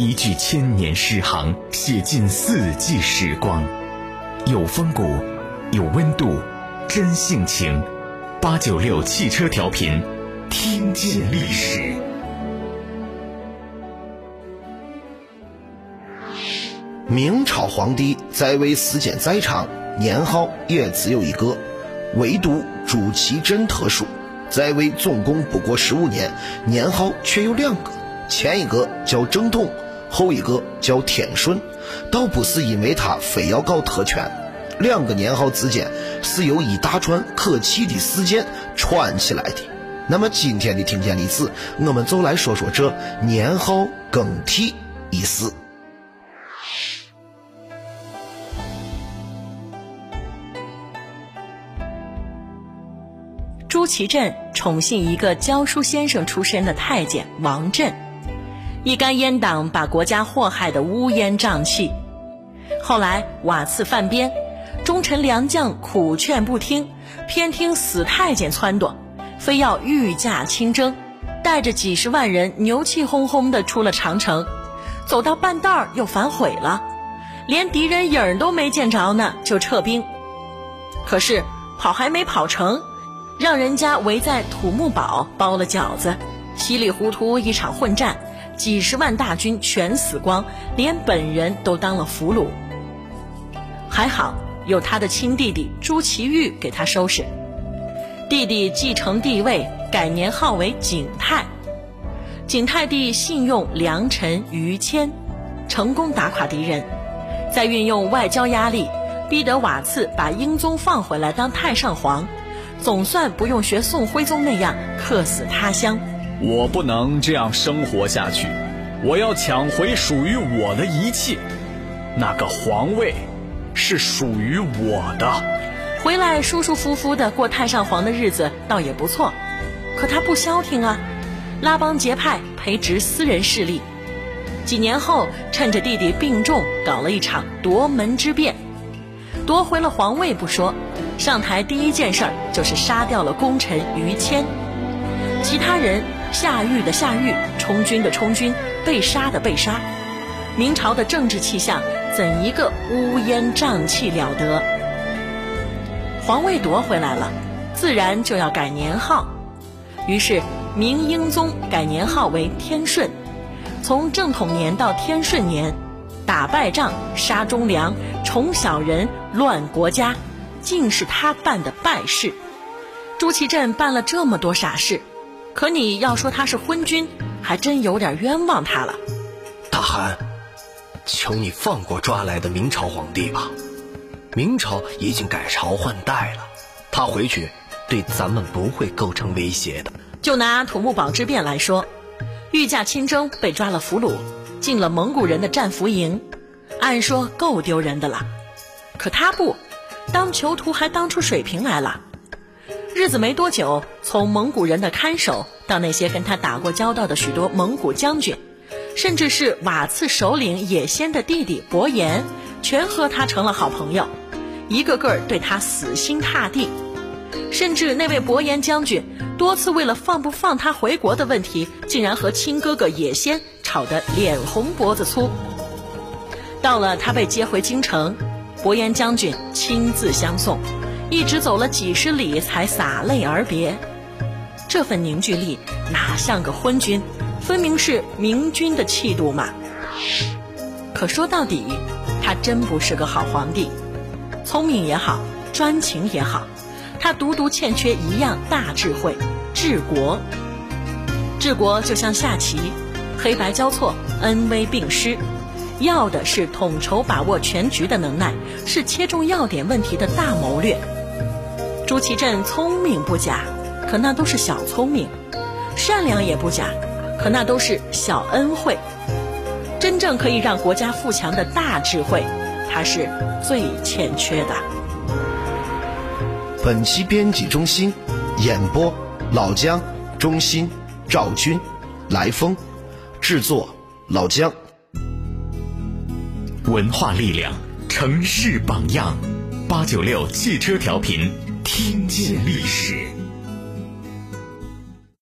一句千年诗行，写尽四季时光，有风骨，有温度，真性情。八九六汽车调频，听见历史。明朝皇帝在位时间再长，年号也只有一个，唯独朱祁镇特殊，在位总共不过十五年，年号却有两个，前一个叫正统，后一个叫天顺，倒不是因为他非要搞特权。两个年号之间是由一大串可气的事件串起来的。那么今天的听见历史，我们就来说说这年号更替一事。朱祁镇宠幸一个教书先生出身的太监王振，一干阉党把国家祸害得乌烟瘴气。后来瓦剌犯边。忠臣良将苦劝不听，偏听死太监撺掇，非要御驾亲征，带着几十万人牛气哄哄地出了长城，走到半道儿又反悔了，连敌人影儿都没见着呢，就撤兵。可是跑还没跑成，让人家围在土木堡包了饺子，稀里糊涂一场混战，几十万大军全死光，连本人都当了俘虏。还好。有他的亲弟弟朱祁钰给他收拾，弟弟继承帝位，改年号为景泰。景泰帝信用良臣于谦，成功打垮敌人，再运用外交压力，逼得瓦剌把英宗放回来当太上皇，总算不用学宋徽宗那样客死他乡。我不能这样生活下去，我要抢回属于我的一切，那个皇位。是属于我的，回来舒舒服服的过太上皇的日子倒也不错，可他不消停啊，拉帮结派培植私人势力，几年后趁着弟弟病重，搞了一场夺门之变，夺回了皇位不说，上台第一件事儿就是杀掉了功臣于谦，其他人下狱的下狱，充军的充军，被杀的被杀，明朝的政治气象。怎一个乌烟瘴气了得！皇位夺回来了，自然就要改年号。于是明英宗改年号为天顺，从正统年到天顺年，打败仗、杀忠良、宠小人、乱国家，尽是他办的败事。朱祁镇办了这么多傻事，可你要说他是昏君，还真有点冤枉他了。大汗。求你放过抓来的明朝皇帝吧，明朝已经改朝换代了，他回去对咱们不会构成威胁的。就拿土木堡之变来说，御驾亲征被抓了俘虏，进了蒙古人的战俘营，按说够丢人的了，可他不，当囚徒还当出水平来了。日子没多久，从蒙古人的看守到那些跟他打过交道的许多蒙古将军。甚至是瓦剌首领野先的弟弟伯颜，全和他成了好朋友，一个个对他死心塌地。甚至那位伯颜将军多次为了放不放他回国的问题，竟然和亲哥哥野先吵得脸红脖子粗。到了他被接回京城，伯颜将军亲自相送，一直走了几十里才洒泪而别。这份凝聚力哪像个昏君？分明是明君的气度嘛！可说到底，他真不是个好皇帝。聪明也好，专情也好，他独独欠缺一样大智慧——治国。治国就像下棋，黑白交错，恩威并施，要的是统筹把握全局的能耐，是切中要点问题的大谋略。朱祁镇聪明不假，可那都是小聪明；善良也不假。可那都是小恩惠，真正可以让国家富强的大智慧，他是最欠缺的。本期编辑中心演播：老姜、中心、赵军、来风，制作：老姜。文化力量，城市榜样，八九六汽车调频，听见历史。